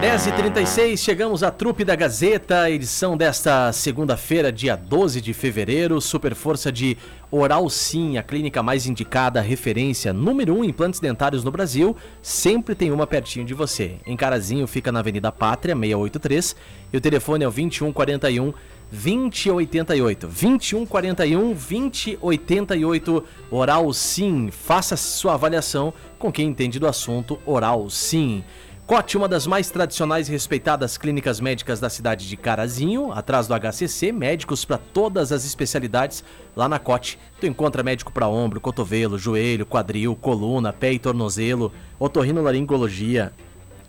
10h36, chegamos à Trupe da Gazeta, edição desta segunda-feira, dia 12 de fevereiro. Super força de Oral Sim, a clínica mais indicada, referência número 1 um em implantes dentários no Brasil. Sempre tem uma pertinho de você. Em Carazinho fica na Avenida Pátria, 683, e o telefone é o 2141 2088. 2141 2088. Oral Sim. Faça sua avaliação com quem entende do assunto Oral Sim. Cote, uma das mais tradicionais e respeitadas clínicas médicas da cidade de Carazinho, atrás do HCC, médicos para todas as especialidades. Lá na Cote, tu encontra médico para ombro, cotovelo, joelho, quadril, coluna, pé e tornozelo, otorrinolaringologia,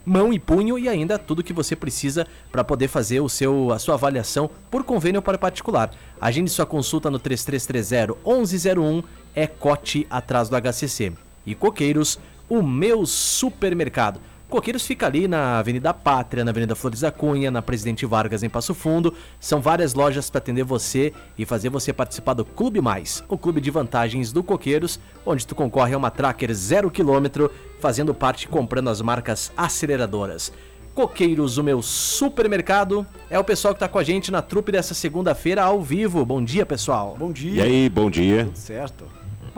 mão e punho e ainda tudo que você precisa para poder fazer o seu, a sua avaliação por convênio para particular. Agende sua consulta no 3330 1101, é Cote atrás do HCC. E Coqueiros, o meu supermercado. Coqueiros fica ali na Avenida Pátria, na Avenida Flores da Cunha, na Presidente Vargas, em Passo Fundo. São várias lojas para atender você e fazer você participar do Clube Mais, o clube de vantagens do Coqueiros, onde tu concorre a uma tracker zero quilômetro, fazendo parte e comprando as marcas aceleradoras. Coqueiros, o meu supermercado, é o pessoal que está com a gente na trupe dessa segunda-feira ao vivo. Bom dia, pessoal. Bom dia. E aí, bom dia. Tudo certo.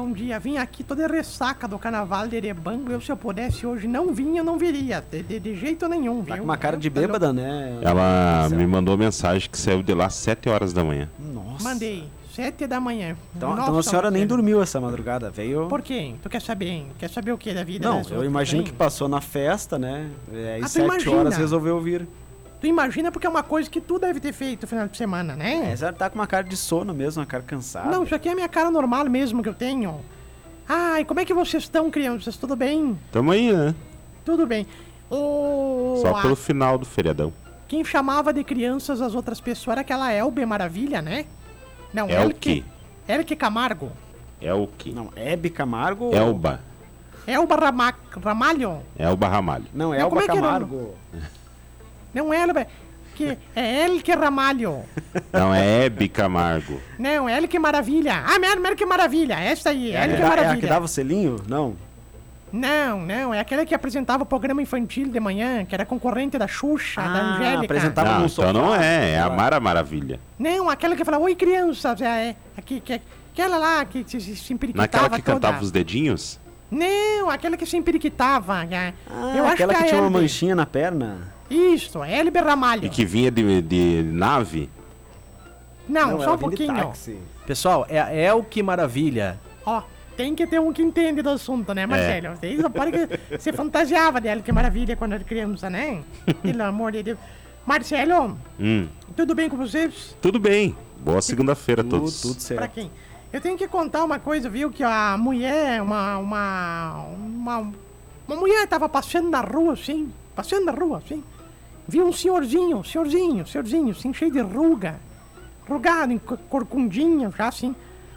Bom dia, vim aqui toda ressaca do carnaval de Erebango. Eu, se eu pudesse hoje não vinha, eu não viria. De, de, de jeito nenhum, Tá viu? com uma cara de bêbada, né? Ela me mandou mensagem que saiu de lá às 7 horas da manhã. Nossa. Mandei. Sete da manhã. Então, Nossa, então a senhora nem dormiu essa madrugada, veio. Por quê? Tu quer saber? hein? Quer saber o que da vida? Não, das eu outras, imagino hein? que passou na festa, né? É, Ah, Às tu sete imagina. horas resolveu vir. Tu imagina porque é uma coisa que tu deve ter feito no final de semana, né? É, você tá com uma cara de sono mesmo, uma cara cansada. Não, isso aqui é a minha cara normal mesmo que eu tenho. Ai, como é que vocês estão, crianças? Tudo bem? Tamo aí, né? Tudo bem. O... Só a- pelo final do feriadão. Quem chamava de crianças as outras pessoas era aquela Elbe Maravilha, né? Não, É o Elke- quê? Elke Camargo. É o que? Não, Hebe Camargo. ou- Elba. Elba Rama... Ramalho? Elba Ramalho. Não, Não, Elba como é que era? Camargo. Não, Elba... Que é Ramalho. Não, é Hebe Camargo. Não, Elke Maravilha. Ah, Mer Mer que Maravilha. Essa aí, É, Elke é a Maravilha. que dava o selinho? Não. Não, não, é aquela que apresentava o programa infantil de manhã, que era concorrente da Xuxa, da Ah, Angélica. apresentava- Tava não, então sofá. não é. É a Mara Maravilha. Não, aquela que falava, oi crianças, é, é, aqui, que, aquela lá que se, se, empiriquitava Naquela que toda. cantava os dedinhos? Não, aquela que se empiriquitava. é. Ah, eu acho aquela que, que, é tinha uma manchinha na perna. Isso, é Elbe Ramalho. E que vinha de, de nave? Não, só ela um pouquinho. Pessoal, é a El que maravilha. Ó, tem que ter um que entende do assunto, É. né, Marcelo? Vocês não podem que você fantasiava dela, que maravilha, quando era criança, né? Pelo amor de Deus. Marcelo, Hum, tudo bem com vocês? tudo bem. Boa segunda-feira a todos. tudo Pra certo. quem? Eu tenho que contar uma coisa, viu? Que a mulher, uma. Uma. Uma, uma mulher tava passando na rua, assim. Passando na rua, assim. Viu um senhorzinho, senhorzinho, senhorzinho, assim, cheio de ruga. Rugado, em co- corcundinha, já assim.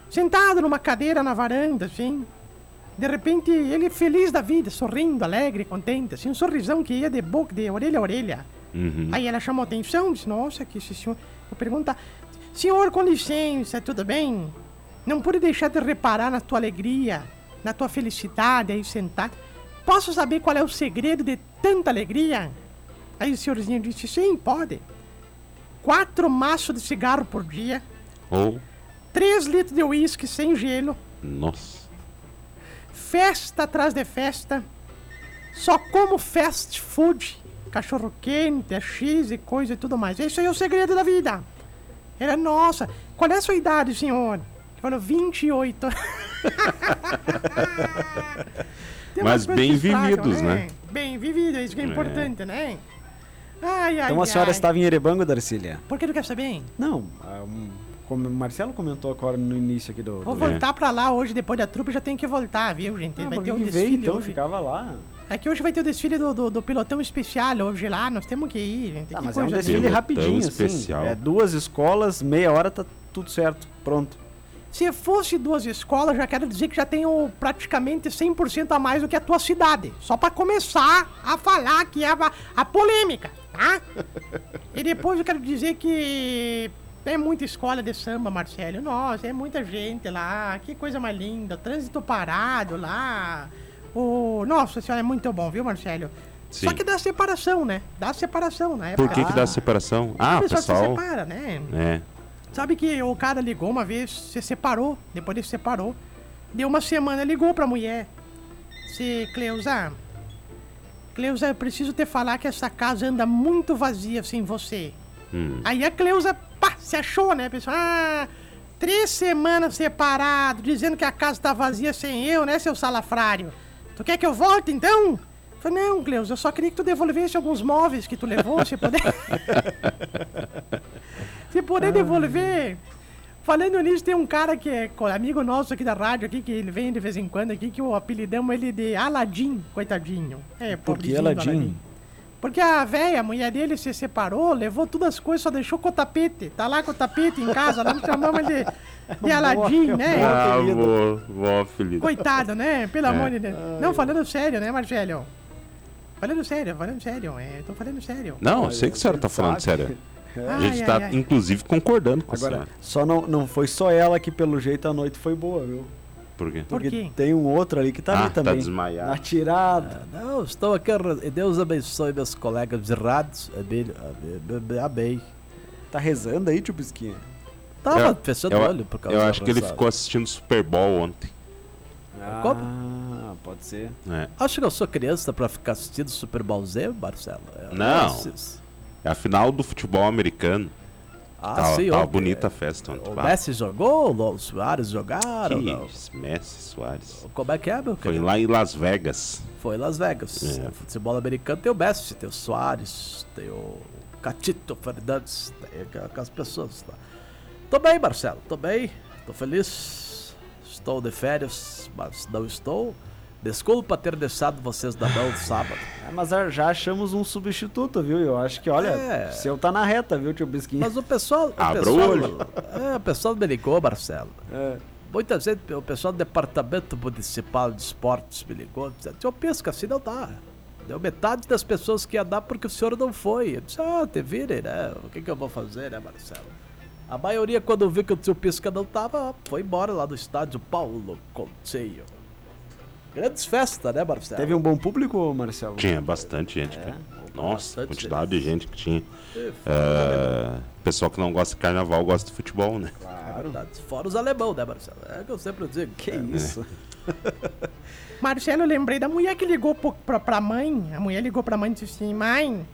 Sentado numa cadeira na varanda, assim. De repente, ele feliz da vida, sorrindo, alegre, contente, assim, um sorrisão que ia de boca, de orelha a orelha. Uhum. Aí ela chamou atenção, disse, nossa, que esse senhor... Eu pergunto, senhor, com licença, tudo bem? Não pude deixar de reparar na tua alegria, na tua felicidade aí sentado. Posso saber qual é o segredo de tanta alegria? Aí o senhorzinho disse, sim, pode. Quatro maços de cigarro por dia, Ou, três litros de uísque sem gelo, nossa. festa atrás de festa, só como fast food, cachorro quente, X e coisa e tudo mais. Esse aí é o segredo da vida. Era nossa. Qual é a sua idade, senhor? Ele falou 28. Tem umas Mas bem que estragam, vividos, né? Bem vivido, isso que é importante, né? Ai, ai, Então a senhora ai. estava em Erebango, Darcília? Por que tu quer saber? Não, ah, um, como o Marcelo comentou agora no início aqui do. Vou do... voltar pra lá hoje, depois da trupe, já tenho que voltar, viu, gente? Ah, Vai ter um que veio desfile então, hoje. ficava lá. É que hoje vai ter o desfile do, do, do pilotão especial hoje lá, nós temos que ir. gente. Tá, Que mas é um desfile. Pilotão rapidinho, especial. assim. É duas escolas, meia hora tá tudo certo. Pronto. Se fosse duas escolas, já quero dizer que já tenho praticamente 100% a mais do que a tua cidade. Só pra começar a falar que é a, a polêmica, tá? e depois eu quero dizer que tem muita escola de samba, Marcelo. Nossa, é muita gente lá. Que coisa mais linda. Trânsito parado lá. O... Nossa senhora, é muito bom, viu, Marcelo? Só Sim. que dá separação, né? Dá separação na Por época. que, que dá separação? Ah, o o pessoal se pessoal. separa, né? É. Sabe que o cara ligou uma vez, se separou, depois ele se separou. Deu uma semana, ligou pra mulher. Se, Cleusa, Cleusa, eu preciso te falar que essa casa anda muito vazia sem você. Hum. Aí a Cleusa, pá, se achou, né, pessoal? Ah, três semanas separado, dizendo que a casa tá vazia sem eu, né, seu salafrário? Tu quer que eu volte, então? Eu Falei, não, Cleusa, eu só queria que tu devolvesse alguns móveis que tu levou, se puder. se puder devolver. Falando nisso, tem um cara que é amigo nosso aqui da rádio aqui, que ele vem de vez em quando aqui, que o apelidamos ele de Aladim, coitadinho. É, Por que Aladim? porque a véia, a mulher dele se separou, levou todas as coisas, só deixou com o tapete. Tá lá com o tapete em casa, lá nós chamamos ele de, de Aladim, né? Ah, bom, bom apelido. Coitado, né? Pelo É. amor de Deus. Não, falando sério, né, Marcelo? Falando sério, falando sério. É, tô falando sério. Não, eu sei que a senhora tá falando Sabe? A gente ai, tá, ai. inclusive, concordando com a Agora, senhora. só não, não foi só ela que, pelo jeito, a noite foi boa, viu? Por quê? Por Porque quê? tem um outro ali que tá Ah, ali tá também. desmaiado. Na tirada. Não, estou aqui. e Deus abençoe meus colegas de rádios. Amém. amém, Amém. Tá rezando aí, tio Bisquinha? Tava Eu- fechando o olho por causa eu acho que ele ficou assistindo Super Bowl ontem. Como? Ah, pode ser. É. Acho que eu sou criança pra ficar assistindo Super Bowl Z, Marcelo. Eu Não. assisto. É a final do futebol americano. Ah, tava sim, tava bonita a festa ontem. O Messi jogou, o Soares jogaram. que não. Messi, Soares. Como é que é, meu Foi querido? lá em Las Vegas. Foi em Las Vegas. É. Futebol americano tem o Messi, tem o Soares, tem o Catito Fernandes, tem aqu- aquelas pessoas lá. Tô bem, Marcelo, tô bem, tô feliz. Estou de férias, mas não estou. Desculpa ter deixado vocês na mão no sábado. É, mas já achamos um substituto, viu? Eu acho que, olha, É. o seu tá na reta, viu, tio Bisquinha? Mas o pessoal. O Abra o pessoal, olho. É, o pessoal me ligou, Marcelo. É. Muita gente, o pessoal do Departamento Municipal de Esportes me ligou, dizendo, eu que assim não dá. Deu metade das pessoas que ia dar porque o senhor não foi. Eu disse, ah, te virem, né? O que, que eu vou fazer, né, Marcelo? A maioria, quando viu que o tio Pisca não tava, foi embora lá do estádio Paulo Conceio. Grandes festas, né, Marcelo? Teve um bom público, Marcelo? Tinha bastante gente, cara. Nossa, bastante quantidade de gente que tinha. É, É, pessoal que não gosta de carnaval gosta de futebol, né? É verdade. Fora os alemão, né, Marcelo? É o que eu sempre digo. Que É, isso? Marcelo, eu lembrei da mulher que ligou pro, pra, pra mãe. A mulher ligou pra mãe e disse assim: Mãe,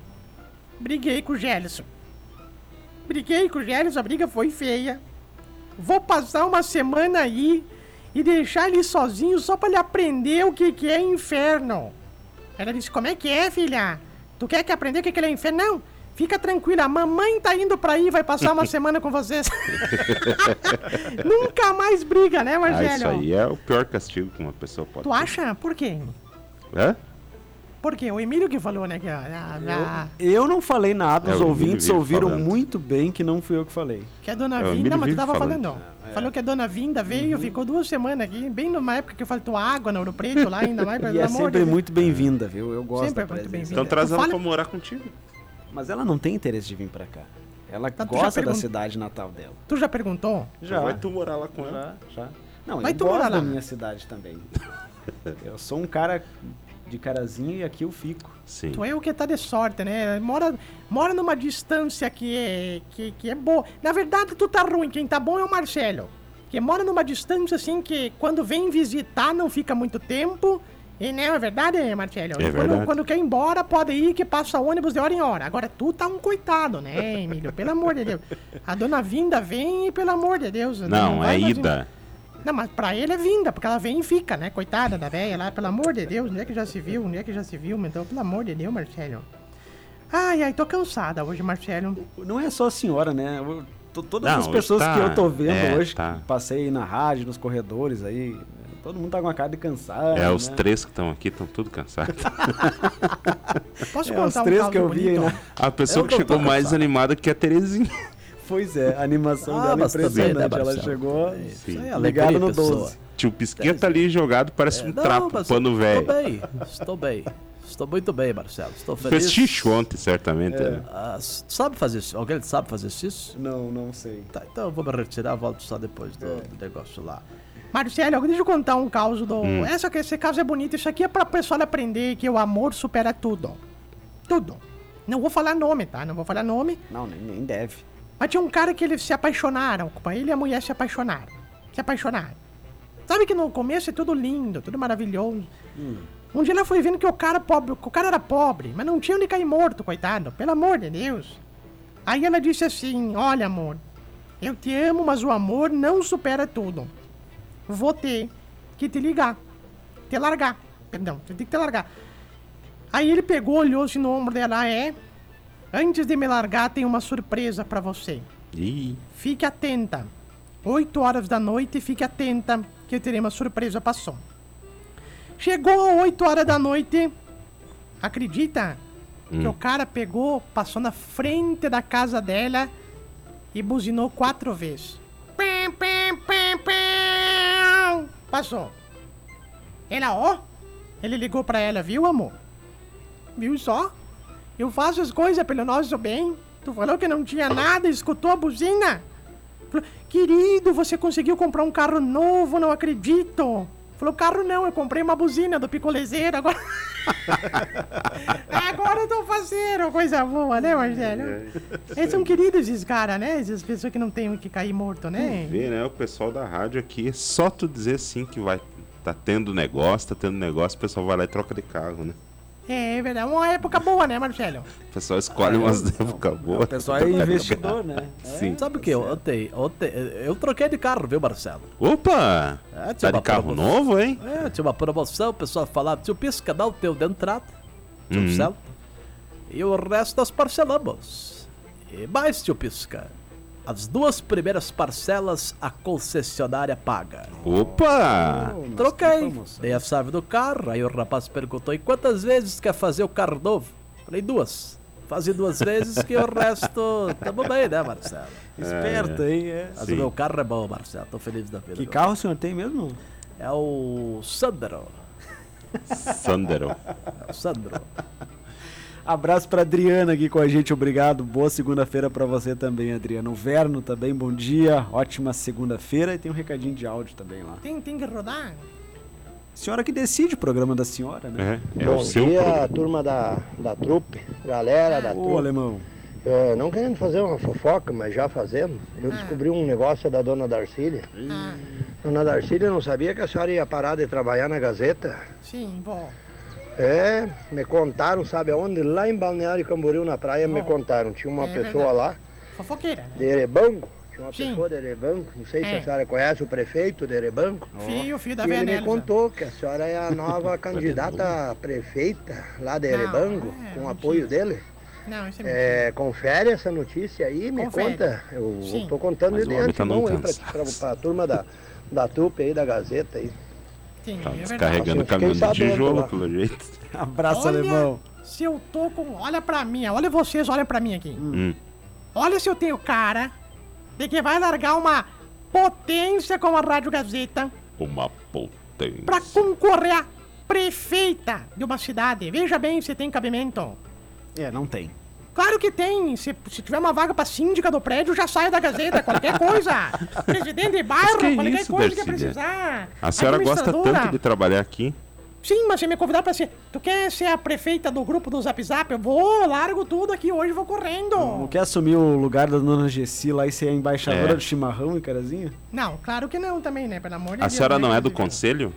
briguei com o Gelson. Briguei com o Gelson, a briga foi feia. Vou passar uma semana aí e deixar ele sozinho só pra ele aprender o que, que é inferno. Ela disse: Como é que é, filha? Tu quer que aprender o que, que é inferno? Não, fica tranquila, a mamãe tá indo pra aí, vai passar uma semana com vocês. Nunca mais briga, né, Ah, Marcelo? isso aí é o pior castigo que uma pessoa pode Tu ter. acha? Por quê? É? Por quê? O Emílio que falou, né? Que a, a- a- Eu não falei nada, É, os ouvintes ouviram falando. muito bem que não fui eu que falei. que a dona É, Vinda, mas tu tava falando. falando. Falou que a dona Vinda veio, ficou duas semanas aqui, bem numa época que faltou água no Ouro Preto lá, ainda mais, E é de sempre muito bem-vinda, viu? Eu gosto Sempre é da muito bem-vinda. Então traz ela Fala- pra morar contigo. Mas ela não tem interesse de vir pra cá. Ela Tá, gosta da pergun- cidade natal dela. Tu já perguntou? Já. Vai tu morar lá com ela. Já, já. Não, Vai eu tu morar gosto da lá. minha cidade também. eu sou um cara de carazinho e aqui eu fico. Sim. Tu é o que tá de sorte, né? Mora, mora numa distância que é, que, que é boa. Na verdade, tu tá ruim. Quem tá bom é o Marcelo. Que mora numa distância assim que quando vem visitar não fica muito tempo. E não é verdade, Marcelo? É E quando, verdade. quando quer ir embora, pode ir que passa ônibus de hora em hora. Agora tu tá um coitado, né, Emílio? Pelo amor de Deus. A dona Vinda vem e, pelo amor de Deus. Não, vai é mais- ida. Não, mas pra ele é vinda, porque ela vem e fica, né? Coitada da velha lá, pelo amor de Deus, onde é que já se viu? Onde é que já se viu, então, pelo amor de Deus, Marcelo. Ai, ai, tô cansada hoje, Marcelo. Não é só a senhora, né? Eu- to- todas Não, as pessoas tá- que eu tô vendo é, hoje, tá. que passei na rádio, nos corredores aí, Todo mundo tá com a cara de cansado. É, os né? três que estão aqui estão tudo cansados. Posso É, contar os um três caso que eu vi aí, bonito? né? A pessoa Eu que chegou tô mais animada que a Terezinha. Pois é, a animação Ah, dela é também, né, impressionante. Ela chegou. É Ligado alegria, no pessoa. 12. Tio Pisqueta ali jogado, parece um É, não, trapo, pano Estou velho. bem, estou bem. Estou muito bem, Marcelo. Estou feliz. Fez xixi ontem, certamente. né? Ah, sabe fazer isso? Alguém sabe fazer isso? Não, não sei. Tá, então eu vou me retirar, volto só depois do, do negócio lá. Marcelo, deixa eu contar um caso do. Hum. Essa, esse caso é bonito. Isso aqui é pra pessoal aprender que o amor supera tudo. Tudo. Não vou falar nome, tá? Não vou falar nome. Não, nem, nem deve. Mas tinha um cara que eles se apaixonaram. Ele e a mulher se apaixonaram. Se apaixonaram. Sabe que no começo é tudo lindo, tudo maravilhoso. Um dia ela foi vendo que o cara pobre, o cara era pobre, mas não tinha onde cair morto, coitado. Pelo amor de Deus. Aí ela disse assim: Olha, amor, eu te amo, mas o amor não supera tudo. Vou ter que te ligar. Te largar. Perdão, eu tenho que te largar. Aí ele pegou, olhou assim no ombro dela, é. Antes de me largar, tem uma surpresa pra você. Ih, Fique atenta. 8 horas da noite, fique atenta que eu terei uma surpresa passou. Chegou 8 horas da noite. Acredita? Que o cara pegou, passou na frente da casa dela e buzinou quatro vezes. Pim, pim, pim, pim. Passou. Ela, ó. Ele ligou pra ela, viu, amor? Viu só? Eu faço as coisas pelo nosso bem. Tu falou que não tinha nada, escutou a buzina? Falou, Querido, você conseguiu comprar um carro novo, não acredito. Falou, carro não, eu comprei uma buzina do picolezeiro, agora... agora eu tô fazendo coisa boa, né, Marcelo? Eles são queridos, esses caras, né? Essas pessoas que não tem que cair morto, né? vê, né? O pessoal da rádio aqui, é só tu dizer sim que vai. Tá tendo negócio, tá tendo negócio, o pessoal vai lá e troca de carro, né? É, é verdade, uma época boa, né, Marcelo? O pessoal escolhe umas épocas boas. O pessoal é investidor, né? Sim. Sabe o que? Ontem, ontem, eu troquei de carro, viu, Marcelo? Opa! É, Tá de carro promoção. novo, hein? É, tinha uma promoção, o pessoal falava, tio Pisca, dá o teu de entrada, tio Uhum. Celta, e o resto nós parcelamos. E mais, tio Pisca, as duas primeiras parcelas a concessionária paga. Opa! Que Troquei, promoção. dei a chave do carro, aí o rapaz perguntou, e quantas vezes quer fazer o carro novo? Falei, duas. Fazer duas vezes que o resto, tamo bem, né, Marcelo? Esperto, hein? É. Mas Sim. o meu carro é bom, Marcelo, tô feliz da vida. Que meu. carro o senhor tem mesmo? É o Sandro, Sandero. é o Sandro. Abraço pra Adriana aqui com a gente, obrigado. Boa segunda-feira pra você também, Adriana. O Verno também, bom dia. Ótima segunda-feira. E tem um recadinho de áudio também lá. Tem, tem que rodar. Senhora que decide o programa da senhora, né? É, é Bom o seu dia, programa. turma da, da trupe, galera da Ô, trupe. alemão. É, não querendo fazer uma fofoca, mas já fazendo. Eu descobri um negócio da dona Darcília. Ah, Dona Darcília não sabia que a senhora ia parar de trabalhar na Gazeta. sim, vó. É, me contaram, sabe aonde? Lá em Balneário Camboriú, na praia, me Oh. contaram. Tinha uma É pessoa verdade. lá, Fofoqueira. de Erebanco. Tinha uma Sim. pessoa de Erebanco. Não sei se É. a senhora conhece o prefeito de Erebanco. Fio, fio da E ele me contou que a senhora é a nova candidata a prefeita lá de Não, Erebango, é, com mentira. apoio dele. Não, isso é. É, confere essa notícia aí, me Confere. conta. Eu Sim. tô contando Mas de tá antemão num aí pra, pra turma da, da trupe aí, da Gazeta aí. Sim, Tá é descarregando o caminhão de tijolo, lá. pelo jeito. Abraço, Olha, alemão. se eu tô com... Olha pra mim, olha vocês, olha pra mim aqui. Hum. Olha se eu tenho cara de que vai largar uma potência como a Rádio Gazeta Uma potência. pra concorrer a prefeita de uma cidade. Veja bem se tem cabimento. É, não tem. Claro que tem. Se, se tiver uma vaga pra síndica do prédio, já sai da Gazeta, qualquer coisa. Presidente de bairro, que qualquer isso, coisa que Darcília? precisar. A senhora gosta tanto de trabalhar aqui. Sim, mas se me convidar pra ser. Tu quer ser a prefeita do grupo do Zap Zap? Eu vou, largo tudo aqui hoje, vou correndo. Não quer assumir o lugar da dona Gessi lá e ser a embaixadora É. do chimarrão e carazinho? Não, claro que não também, né? Pelo amor de A Deus. senhora né, não é do conselho?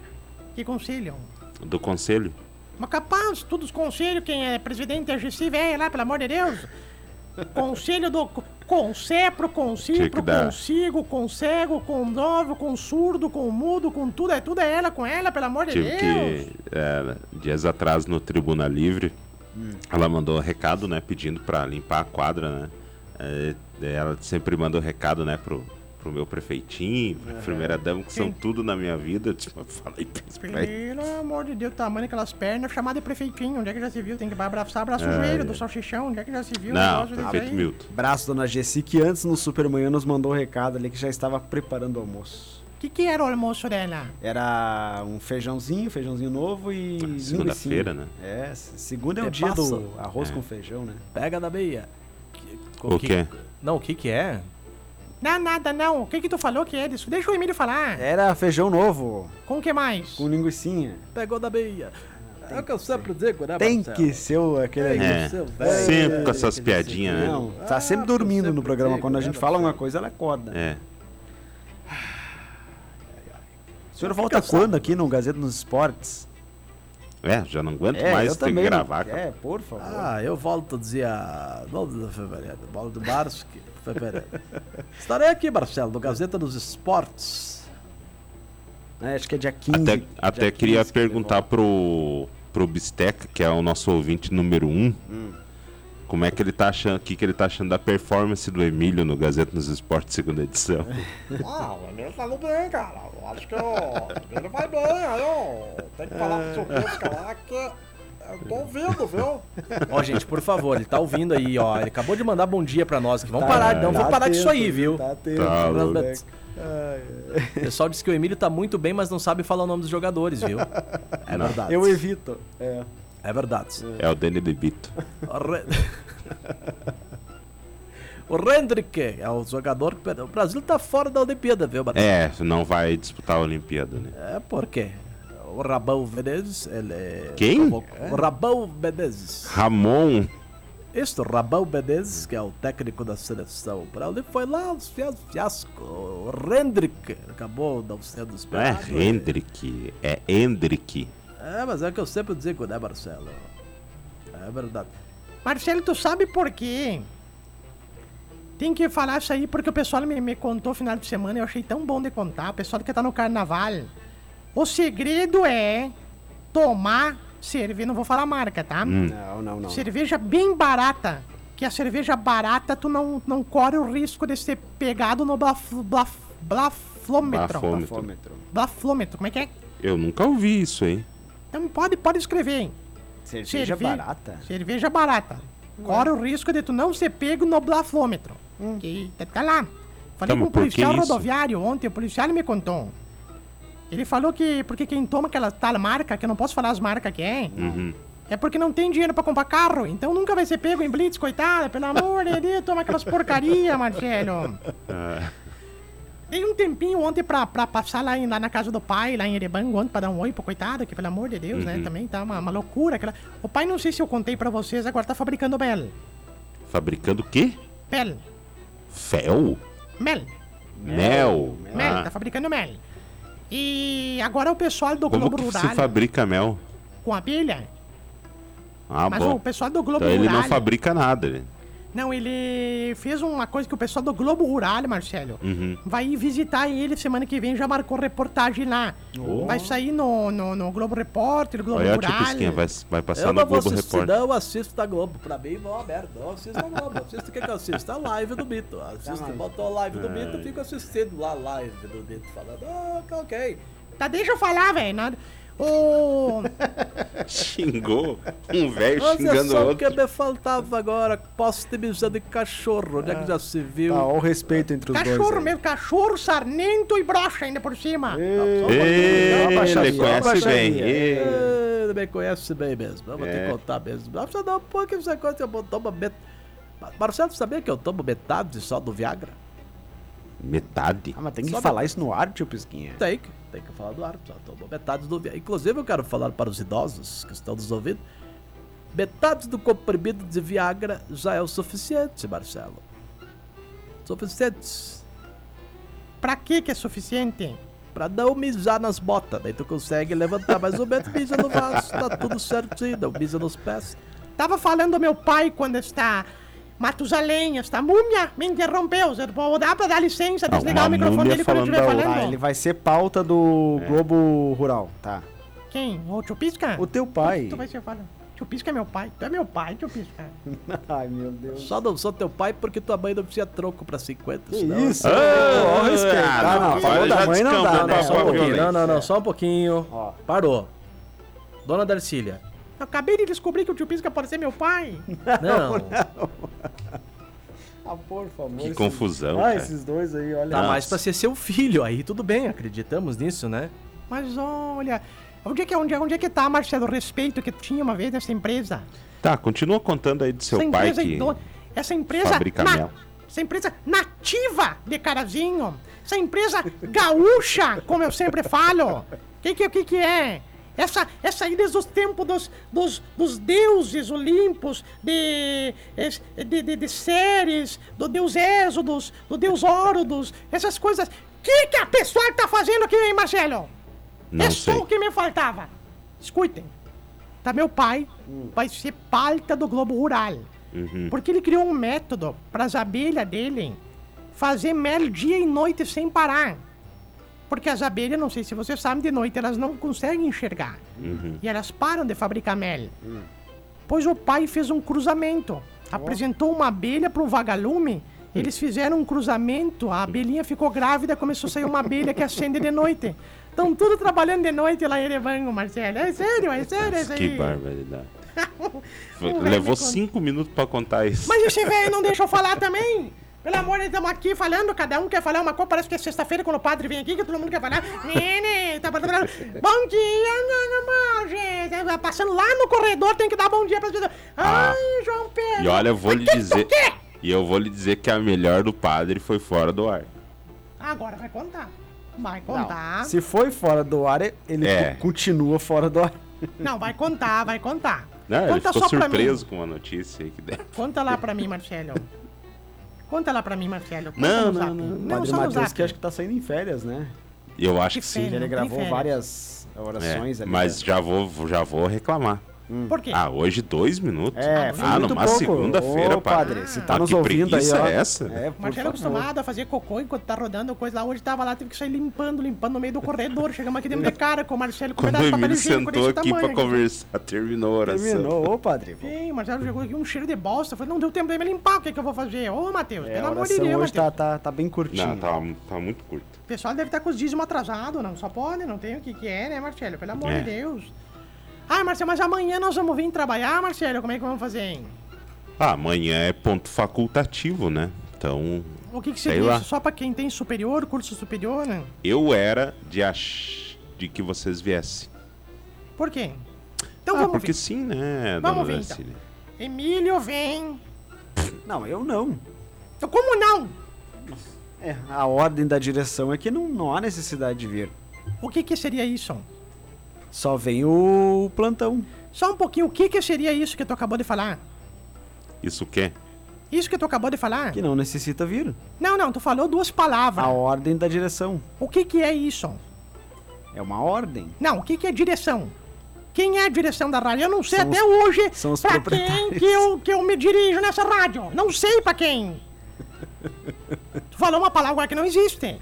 Que conselho? Do conselho? Mas capaz, todos os conselhos, quem é presidente é a Gessi velha lá, pelo amor de Deus. Conselho do. Concepro, concipro, dar. consigo, concego, com novo, com surdo, com mudo, com tudo. É tudo é ela com ela, pelo amor de Tive Deus. que, é, dias atrás, no Tribuna Livre, ela mandou um recado, né, pedindo pra limpar a quadra, né. É, ela sempre manda um recado, né, pro, pro meu prefeitinho, pra primeira dama, que são Sim. tudo na minha vida. Eu tipo, eu falei. Pelo amor de Deus, o tamanho daquelas pernas, chamado de prefeitinho. Onde é que já se viu? Tem que abraçar, abraçar o É, joelho é. do salsichão. Onde é que já se viu? Não, prefeito? Milton. Abraço, dona Gessi, que antes no Supermanhã nos mandou um recado ali que já estava preparando o almoço. O que, que era o almoço dela? Era um feijãozinho, feijãozinho novo e. Segunda-feira, linguicinha. né? É, segunda é o Que dia passa? do arroz É. com feijão, né? Pega da. Que- O quê? Não, o que que é? Não, nada, não. O que que tu falou que é isso? Deixa o Emílio falar. Era feijão novo, Com o que mais? com linguicinha. Pegou da meia. É o que eu sempre digo, né, Tem Marcelo? que ser aquele. É, seu velho, sempre com essas piadinhas, né? Não, tá Ah, sempre eu dormindo sempre no programa. digo, Quando a né, gente fala uma coisa, ela acorda. É. O senhor volta quando aqui no Gazeta nos Esportes? É, já não aguento É, mais ter que gravar. cara. É, por favor. Ah, eu volto dia 12 de fevereiro. Volto de março, que- fevereiro. Estarei aqui, Marcelo, no Gazeta dos Esportes. É, acho que é dia 15. Até, dia até 15 queria que perguntar pro, pro Bisteca, que é o nosso ouvinte número um, como é que ele tá achando, o que, que ele tá achando da performance do Emílio no Gazeta nos Esportes, segunda edição. Ah, o Emílio tá no bem, cara. Eu acho que o Emílio vai bem, aí, ó. Tem que falar pro seu Pesca lá que eu tô ouvindo, viu? Ó, gente, por favor, ele tá ouvindo aí, ó. Ele acabou de mandar bom dia pra nós aqui. Vamos Tá- parar, não, tá vamos parar disso aí, viu? Tá atento, Tá O pessoal disse que o Emílio tá muito bem, mas não sabe falar o nome dos jogadores, viu? É Não. verdade. Eu evito. É. É verdade. É o Danny DeVito. O, Re... o Hendrick é o jogador que perdeu. O Brasil tá fora da Olimpíada, viu, Marcelo? É, não vai disputar a Olimpíada, né? É, por quê? O Rabão Menezes, ele... Quem? convocou- O Rabão Menezes. Ramon, Este Rabão Menezes, que é o técnico da seleção ele foi lá, fez fiasco. O Hendrick acabou não sendo não é esperado. Hendrick, é Hendrick. É, mas é o que eu sempre digo, né, Marcelo? É verdade. Marcelo, tu sabe por quê? Tem que falar isso aí porque o pessoal me, me contou final de semana e eu achei tão bom de contar. O pessoal que tá no carnaval. O segredo é tomar cerveja. Não vou falar marca, tá? Não, não, não. Cerveja bem barata. Que a cerveja barata tu não, não corre o risco de ser pegado no blaf, blaf, blaflômetro. Bafômetro. Blaflômetro, como é que é? Eu nunca ouvi isso aí. Então pode, pode escrever, hein? Cerveja Cerve- barata? Cerveja barata. Corre o risco de tu não ser pego no blafômetro. Que tá, tá lá. Falei com que policial rodoviário ontem, o policial me contou. Ele falou que porque quem toma aquela tal marca, que eu não posso falar as marcas que é, Uhum. é porque não tem dinheiro pra comprar carro. Então nunca vai ser pego em blitz, coitada. Pelo amor de Deus, toma aquelas porcaria, Marcelo. Dei um tempinho ontem pra, pra passar lá, em- lá na casa do pai, lá em Erebango, ontem pra dar um oi pro coitado, que pelo amor de Deus, Uhum. né? Também tá uma, uma loucura. Aquela... O pai, não sei se eu contei pra vocês, agora tá fabricando mel. fabricando o quê? Mel. Fel? Mel. Mel? Mel, Ah, tá fabricando mel. E agora o pessoal do como Globo que Rural se fabrica mel? com abelha. Ah, mas bom. o pessoal do Globo Então ele Rural. não fabrica nada, né? Não, ele fez uma coisa que o pessoal do Globo Rural, Marcelo, Uhum. vai ir visitar ele semana que vem, já marcou reportagem lá. Oh. Vai sair no, no, no Globo Repórter, Globo Olha. Pisquinha, vai, vai passar eu no não vou Globo assistir, Repórter. não, eu assisto da Globo. Pra mim, vou merda. Eu assisto da Globo. Assisto o que, que eu assisto? A live do Mito. Assisto, botou a live do Mito, fico assistindo lá a live do Mito, falando, ah, tá ok. Tá, deixa eu falar, velho. Xingou um velho Mas é xingando só o outro. que me faltava agora. Posso ter mijado de cachorro, onde é que já se viu? Tá, ó o respeito entre os dois. Cachorro aí. mesmo, cachorro, sarnento e brocha ainda por cima. Ei, Dá uma baixadinha, ele conhece bem. Ele me conhece bem mesmo. Eu vou ter É. que contar mesmo. Precisa não, pô, que você conta, eu tomo met... Marcelo, você sabia que eu tomo metade só do Viagra? Metade? Ah, mas tem que Só falar isso no ar, tio Pisquinha. Tem que, tem que falar do ar, só tomo metade do Viagra. Inclusive, eu quero falar para os idosos que estão nos ouvindo. Metade do comprimido de Viagra já é o suficiente, Marcelo. Suficiente. Pra que que é suficiente? Pra não mijar nas botas. Daí tu consegue levantar mais ou menos, mija no vaso. Tá tudo certinho, não mija nos pés. Tava falando meu pai quando está Matusalém, esta múmia me interrompeu. Vou dar pra dar licença, Ah, desligar o microfone dele quando eu estiver falando. Ah, ele vai ser pauta do Globo Rural, tá. Quem? O Chupisca? O teu pai. Tu vai ser falando. tio Pisca é meu pai. Tu é meu pai, tio Pisca. Ai, meu Deus. Só não sou teu pai porque tua mãe não tinha troco pra 50. Que senão- isso? Ah, respeitar, ah, não. não, Falou da mãe não dá, né? Só um pouquinho. Não, não, não, só um pouquinho. Ó. Parou. Dona Darcília. Acabei de descobrir que o tio Pisca pode ser meu pai. Não, Ah, por favor. Que esses- confusão, Ah, cara. esses dois aí, olha. tá Nossa. mais pra ser seu filho. Aí tudo bem, acreditamos nisso, né? Mas olha, onde é que, onde, é- onde é que tá, Marcelo, o respeito que tu tinha uma vez nessa empresa? Tá, continua contando aí do seu essa pai empresa, que... ido- essa empresa, fabrica mel. essa empresa nativa de Carazinho, essa empresa gaúcha, como eu sempre falo. O que que, que que é? Essa, essa aí desde os tempos dos, dos, dos deuses olimpos, de, de, de, de Ceres, do deus Êxodos, do deus Órodos, essas coisas. O que, que a pessoa tá fazendo aqui, hein, Marcelo? Não é sei. só o que me faltava. Escutem. Tá meu pai vai ser palta do Globo Rural. Uhum. Porque ele criou um método para as abelhas dele fazer mel dia e noite sem parar. Porque as abelhas, não sei se você sabe, de noite elas não conseguem enxergar. Uhum. E elas param de fabricar mel. Pois o pai fez um cruzamento. Apresentou uma abelha para um vagalume. Eles fizeram um cruzamento, a abelhinha ficou grávida, começou a sair uma abelha que acende de noite. Estão tudo trabalhando de noite lá em Erevango, Marcelo. É sério, é sério isso aí. Que barbaridade. Levou cinco minutos pra contar isso. Mas esse velho não deixa eu falar também? Pelo amor de Deus, estamos aqui falando, cada um quer falar uma coisa, parece que é sexta-feira quando o padre vem aqui, que todo mundo quer falar. Nene, tá falando. Bom dia, gente. Tá Passando lá no corredor, tem que dar bom dia para as pessoas. Ai, João Pedro. Ah. E olha, eu vou lhe dizer. o quê? E eu vou lhe dizer que a melhor do padre foi fora do ar. Agora vai contar. Vai Não, contar. Se foi fora do ar, ele É. co- continua fora do ar. Não, vai contar, vai contar. Não, ele Conta ficou só pra surpreso com uma notícia aí que deu. Conta lá pra mim, Marcelo. Conta lá pra mim, Marcelo. Não, não, não. O Padre só no Matheus que acho que tá saindo em férias, né? Eu acho que Que sim. Ele não gravou várias orações É, ali. mas né? já vou, já vou reclamar. Por quê? Ah, hoje dois minutos? É, foi ah, numa segunda-feira, padre. se tá Ah, nos que ouvindo aí, ó. é essa? É, Marcelo é acostumado a fazer cocô enquanto tá rodando coisa lá. Hoje tava lá, teve que sair limpando, limpando no meio do corredor. Chegamos aqui dentro de cara com o Marcelo com Quando o Emílio sentou aqui pra tamanho. conversar, terminou a oração. Terminou, ô padre. Sim, o Marcelo chegou aqui um cheiro de bosta. Falei, não deu tempo de me limpar, o que, que eu vou fazer? Ô, Matheus, É, pelo amor de Deus, hoje tá, tá, tá bem curtinha. Não, tá, tá muito curto. O pessoal deve estar com os dízimos atrasados, não só pode, não tem o que que é, né, Marcelo? Pelo amor É. de Deus. Ah, Marcelo, mas amanhã nós vamos vir trabalhar, Marcelo? Como é que vamos fazer, hein? Ah, amanhã é ponto facultativo, né? Então, O que que seria lá. isso? Só pra quem tem superior, curso superior, né? eu era de ach... de que vocês viessem. Por quê? Então ah, vamos porque ver. sim, né, Vamos dona ver, então. Emílio vem. Não, eu não. Então, como não? É, a ordem da direção é que não, não há necessidade de vir. O que que seria isso? Só vem o plantão. Só um pouquinho, o que que seria isso que tu acabou de falar? Isso o quê? Isso que tu acabou de falar? Que não necessita vir. Não, não, tu falou duas palavras. A ordem da direção. O que que é isso? É uma ordem. Não, o que que é direção? Quem é a direção da rádio? Eu não sei São até os- hoje são os pra quem que eu, que eu me dirijo nessa rádio. Não sei pra quem. tu falou uma palavra que não existe.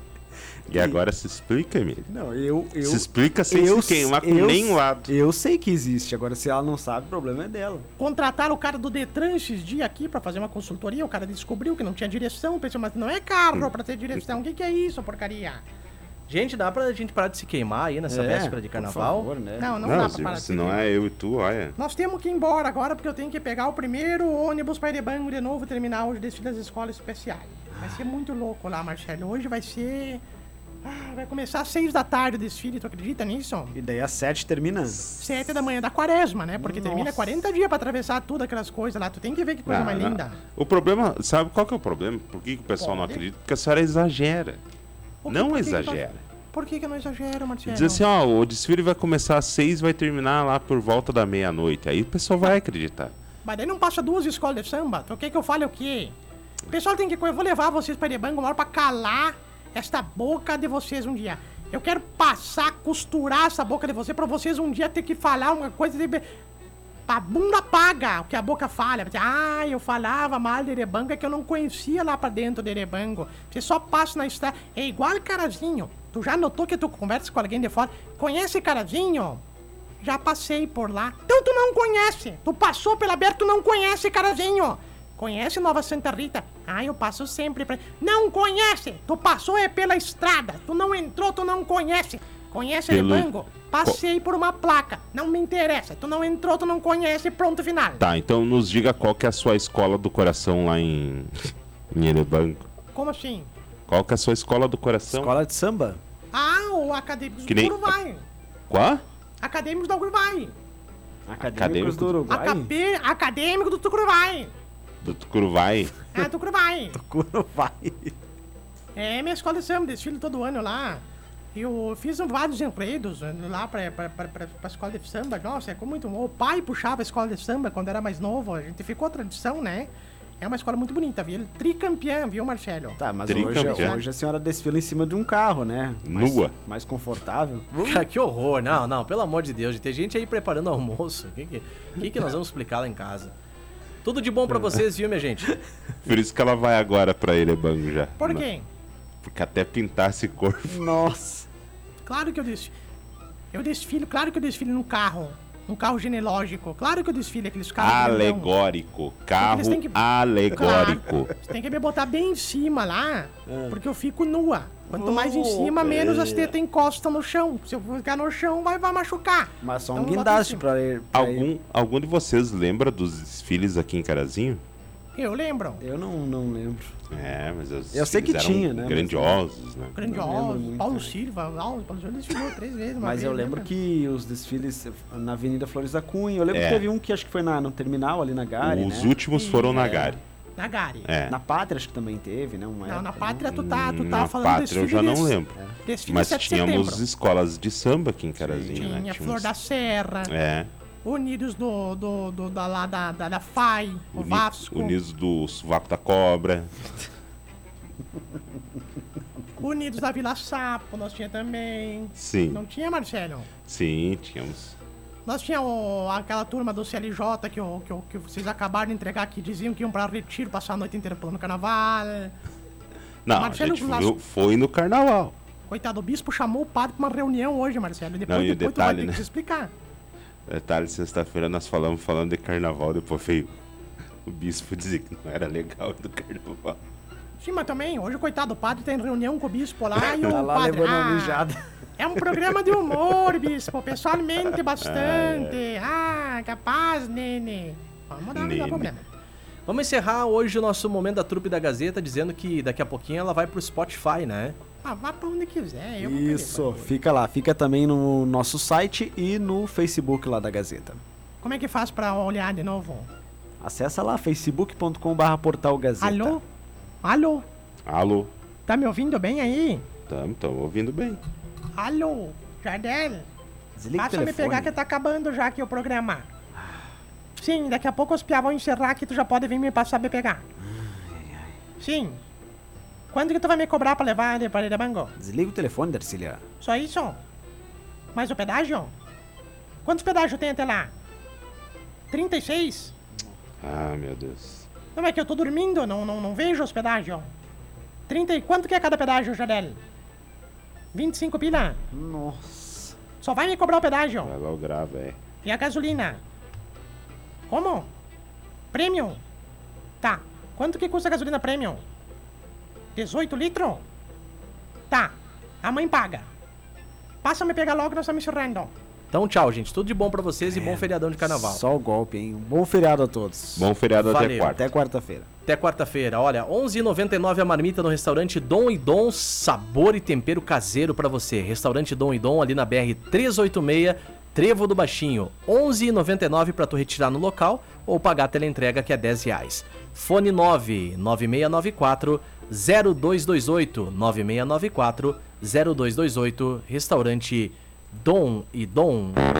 E agora se explica, Emílio. Não, eu. eu Se explica sem eu, se queimar com eu- nenhum lado. Eu sei que existe. Agora, se ela não sabe, o problema é dela. Contrataram o cara do Detran esses dias aqui pra fazer uma consultoria. O cara descobriu que não tinha direção. Pensou, mas não é carro pra ter direção. O que que é isso, porcaria? Gente, dá pra gente parar de se queimar aí nessa É, véspera de por carnaval? favor, né? Não, não, Não, dá se, pra parar de se ser não é eu e tu, olha. Nós temos que ir embora agora porque eu tenho que pegar o primeiro ônibus para Erebango de novo e terminar hoje desfile das escolas especiais. Vai ser muito louco lá, Marcelo. Hoje vai ser. Ah, vai começar às seis da tarde o desfile, tu acredita nisso? E daí às sete termina. Sete da manhã da quaresma, né? Porque termina Nossa. 40 dias pra atravessar tudo aquelas coisas lá. Tu tem que ver que coisa Ah, mais não. linda. O problema, sabe qual que é o problema? Por que, que o pessoal não Pode. acredita? Porque a senhora exagera. Que- não por que tu- exagera. Por que, que eu não exagero, Marcelo? Diz assim, ó, o desfile vai começar às seis vai terminar lá por volta da meia-noite. Aí o pessoal vai acreditar. Mas daí não passa duas escolas de samba. Tu quer que eu fale o quê? O pessoal tem que. Eu vou levar vocês pra Erebango uma hora pra calar esta boca de vocês um dia. Eu quero passar, costurar essa boca de vocês pra vocês um dia ter que falar uma coisa de. A bunda paga o que a boca fala. Ah, eu falava mal de Erebango, é que eu não conhecia lá pra dentro de Erebango. Você só passa na estrada. É igual carazinho. Tu já notou que tu conversa com alguém de fora? Conhece carazinho? Já passei por lá. Então tu não conhece. Tu passou pela Berta, tu não conhece, carazinho. Conhece Nova Santa Rita? Ah, eu passo sempre pra... Não conhece. Tu passou é pela estrada. Tu não entrou, tu não conhece. Conhece Pelo-? Passei por uma placa. Não me interessa. Tu não entrou, tu não conhece. Pronto, final. Tá, então nos diga qual que é a sua escola do coração lá em, em Erebango. Como assim? Qual que é a sua escola do coração? Escola de samba? Ah, o Acadêmicos Que do nem- Uruguai. Qual? Acadêmicos do Uruguai. Acadêmicos do Uruguai? Acadê- Acadêmico do Tucuruvai. Do Tucuruvai? É, Tucuruvai. Uruguai. É, minha escola de samba, desfile todo ano lá. Eu fiz vários enredos lá pra, pra, pra, pra, pra escola de samba. Nossa, é muito bom. O pai puxava a escola de samba quando era mais novo. A gente ficou a tradição, né? É uma escola muito bonita, viu? Ele é Tricampeã, viu, Marcelo? Tá, mas hoje, hoje a senhora desfila em cima de um carro, né? Mais- Nua. Mais confortável. Cara, que horror. Não, não, pelo amor de Deus. Tem gente aí preparando almoço. O que, que, que, que nós vamos explicar lá em casa? Tudo de bom pra vocês, viu, minha gente? Por isso que ela vai agora pra Erebango já. Por quê? Porque até pintar esse corpo. Nossa. Claro que eu desfilo. Eu desfilo, claro que eu desfilo num carro. Um carro genealógico. Claro que eu desfilo aqueles carros. Alegórico. Carro Eles têm que- alegórico. Você tem que me botar bem em cima lá, É. porque eu fico nua. Quanto mais em Oh, cima, menos as tetas encostam no chão. Se eu ficar no chão, vai, vai machucar. Mas só um Então, guindaste pra ir. pra ir. Algum, algum de vocês lembra dos desfiles aqui em Carazinho? Eu lembro. Eu não, não lembro. É, mas os Eu sei que eram tinha, né, Grandiosos, né? lembro Grandioso. muito, Paulo né? Silva. Paulo Paulo Silva desfilou três vezes. Mas vez, eu lembro lembra? que os desfiles na Avenida Flores da Cunha. Eu lembro É. que teve um que acho que foi na, no terminal ali na Gare, Os né? últimos foram na Gare. Na Gare. É. Na Pátria acho que também teve, né? Uma Não, época, na né? Pátria tu tá, tu tá Na falando Pátria desfile eu já não lembro. Desfile Mas 7 de tínhamos setembro. escolas de samba aqui em Carazinho, né? Tinha Tínhamos- Flor da Serra, É. Unidos do, do, do- da, lá da, da, da FAI, o Uni- Vasco, Unidos do Sovaco da Cobra. Unidos da Vila Sapo, nós tinha também. Sim, Não tinha, Marcelo? sim, tínhamos. Nós tinha o- aquela turma do CLJ que, o- que, o- que vocês acabaram de entregar que diziam que iam pra retiro, passar a noite inteira pulando carnaval. Não, Marcelo a gente foi no carnaval. Coitado, o bispo chamou o padre pra uma reunião hoje, Marcelo. Depois, Não, e depois tu detalhe, vai ter né? que se explicar. Detalhe, sexta-feira nós falamos falando de carnaval, depois veio o bispo dizer que não era legal do carnaval. Sim, mas também, hoje, coitado, o padre tem reunião com o bispo lá e o Tá lá padre... levando "Ah, mijada. É um programa de humor, bispo. O pessoal mente bastante. Ah, capaz, nene. Vamos dar, não Nene. dá problema. Vamos encerrar hoje o nosso momento da trupe da Gazeta dizendo que daqui a pouquinho ela vai pro Spotify, né? Ah, vá pra onde quiser. Eu vou Isso, fica lá. Fica também no nosso site e no Facebook lá da Gazeta. Como é que faz pra olhar de novo? Acessa lá, facebook.com.br portal Gazeta. Alô? Alô? Alô? Tá me ouvindo bem aí? Estamos ouvindo bem. Alô? Jardel? Desliga o Passa me pegar que tá acabando já aqui o programa. Sim, daqui a pouco os piá vão encerrar que tu já pode vir me passar me pegar. Sim. Quando que tu vai me cobrar pra levar de para bango? Desliga o telefone, Darcília. Só isso? Mais o pedágio? Quantos pedágios tem até lá? 36? Ah, meu Deus. Não é que eu tô dormindo, não, não, não vejo os pedágios. 30 e quanto que é cada pedágio, Jadel? 25 pila? Nossa. Só vai me cobrar o pedágio. Vai lá o grave, é. E a gasolina? Como? Premium? Tá. Quanto que custa a gasolina premium? 18 litros? Tá. A mãe paga. Passa me pegar logo, nós estamos encerrando. Então, tchau, gente. Tudo de bom pra vocês e bom feriadão de carnaval. Só o golpe, hein? Um bom feriado a todos. Bom feriado até Valeu. quarta. Até quarta-feira. Até quarta-feira. Olha, 11,99 a marmita no restaurante Dom e Dom, sabor e tempero caseiro pra você. Restaurante Dom e Dom ali na BR 386, Trevo do Baixinho. 11,99 pra tu retirar no local ou pagar a teleentrega que é 10 reais. Fone 9 9694 0228 9694 0228 Restaurante Dom e Dom.